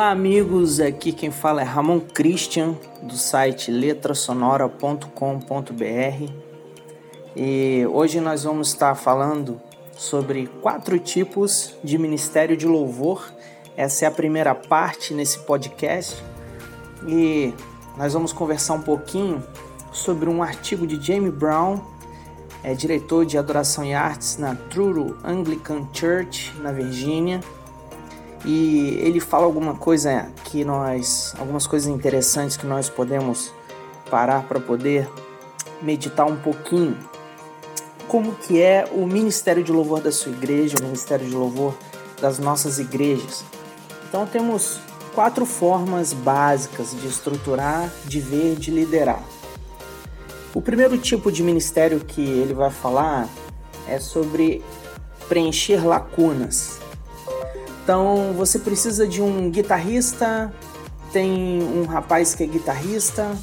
Olá, amigos. Aqui quem fala é Ramon Christian, do site letrasonora.com.br. E hoje nós vamos estar falando sobre quatro tipos de ministério de louvor. Essa é a primeira parte nesse podcast. E nós vamos conversar um pouquinho sobre um artigo de Jamie Brown, é diretor de adoração e artes na Truro Anglican Church, na Virgínia e ele fala alguma coisa que nós, algumas coisas interessantes que nós podemos parar para poder meditar um pouquinho. Como que é o ministério de louvor da sua igreja, o ministério de louvor das nossas igrejas. Então temos quatro formas básicas de estruturar, de ver, de liderar. O primeiro tipo de ministério que ele vai falar é sobre preencher lacunas. Então você precisa de um guitarrista, tem um rapaz que é guitarrista,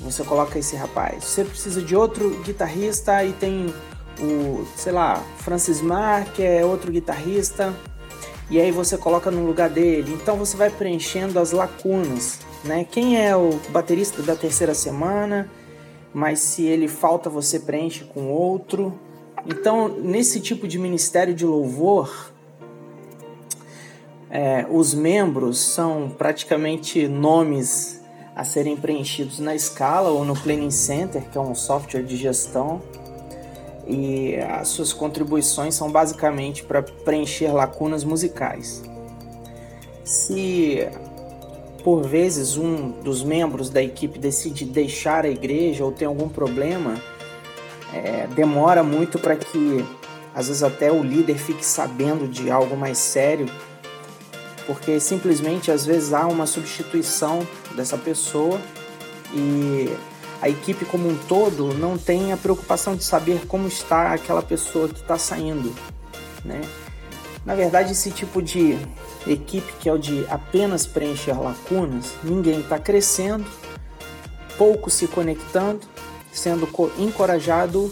você coloca esse rapaz. Você precisa de outro guitarrista e tem o, sei lá, Francis Mark, que é outro guitarrista, e aí você coloca no lugar dele. Então você vai preenchendo as lacunas, né? Quem é o baterista da terceira semana, mas se ele falta você preenche com outro. Então, nesse tipo de ministério de louvor, é, os membros são praticamente nomes a serem preenchidos na escala ou no Planning Center, que é um software de gestão, e as suas contribuições são basicamente para preencher lacunas musicais. Se por vezes um dos membros da equipe decide deixar a igreja ou tem algum problema, é, demora muito para que às vezes até o líder fique sabendo de algo mais sério porque simplesmente às vezes há uma substituição dessa pessoa e a equipe como um todo não tem a preocupação de saber como está aquela pessoa que está saindo, né? Na verdade, esse tipo de equipe que é o de apenas preencher lacunas, ninguém está crescendo, pouco se conectando, sendo encorajado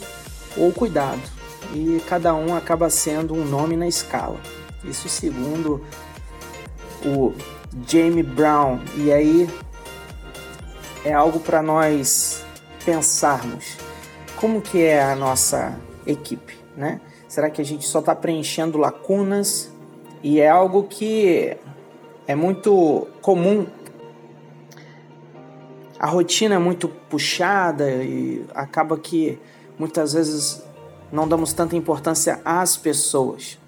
ou cuidado, e cada um acaba sendo um nome na escala. Isso segundo o Jamie Brown. E aí é algo para nós pensarmos. Como que é a nossa equipe, né? Será que a gente só está preenchendo lacunas? E é algo que é muito comum. A rotina é muito puxada e acaba que muitas vezes não damos tanta importância às pessoas.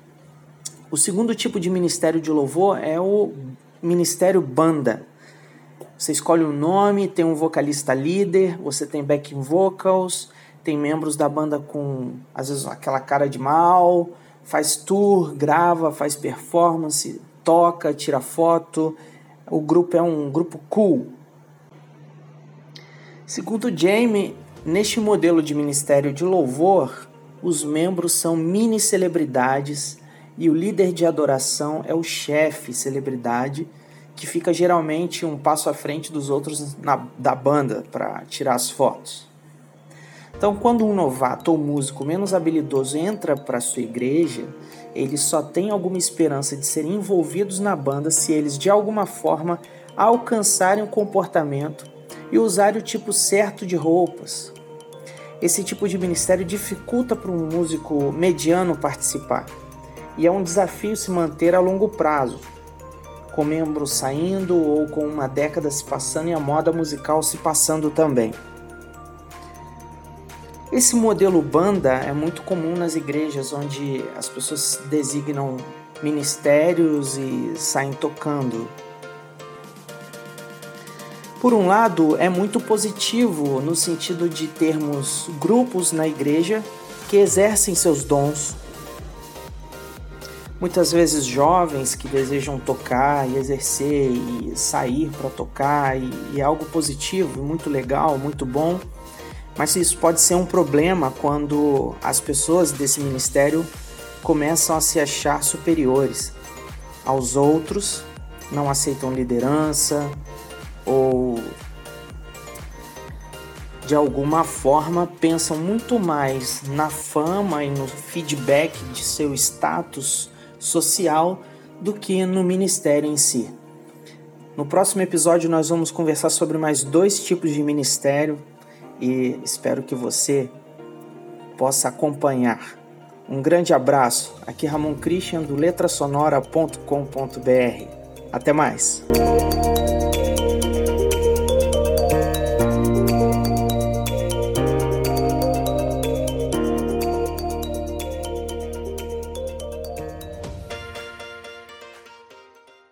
O segundo tipo de ministério de louvor é o ministério banda. Você escolhe um nome, tem um vocalista líder, você tem backing vocals, tem membros da banda com às vezes aquela cara de mal, faz tour, grava, faz performance, toca, tira foto. O grupo é um grupo cool. Segundo Jamie, neste modelo de ministério de louvor, os membros são mini celebridades e o líder de adoração é o chefe, celebridade, que fica geralmente um passo à frente dos outros na, da banda para tirar as fotos. Então, quando um novato ou músico menos habilidoso entra para sua igreja, eles só têm alguma esperança de serem envolvidos na banda se eles de alguma forma alcançarem o comportamento e usarem o tipo certo de roupas. Esse tipo de ministério dificulta para um músico mediano participar e é um desafio se manter a longo prazo, com membros saindo ou com uma década se passando e a moda musical se passando também. Esse modelo banda é muito comum nas igrejas onde as pessoas designam ministérios e saem tocando. Por um lado, é muito positivo no sentido de termos grupos na igreja que exercem seus dons muitas vezes jovens que desejam tocar e exercer e sair para tocar e, e, é algo positivo, muito legal, muito bom. Mas isso pode ser um problema quando as pessoas desse ministério começam a se achar superiores aos outros, não aceitam liderança ou de alguma forma pensam muito mais na fama e no feedback de seu status social do que no ministério em si. No próximo episódio, nós vamos conversar sobre mais dois tipos de ministério e espero que você possa acompanhar. Um grande abraço. Aqui Ramon Christian do letrasonora.com.br. Até mais.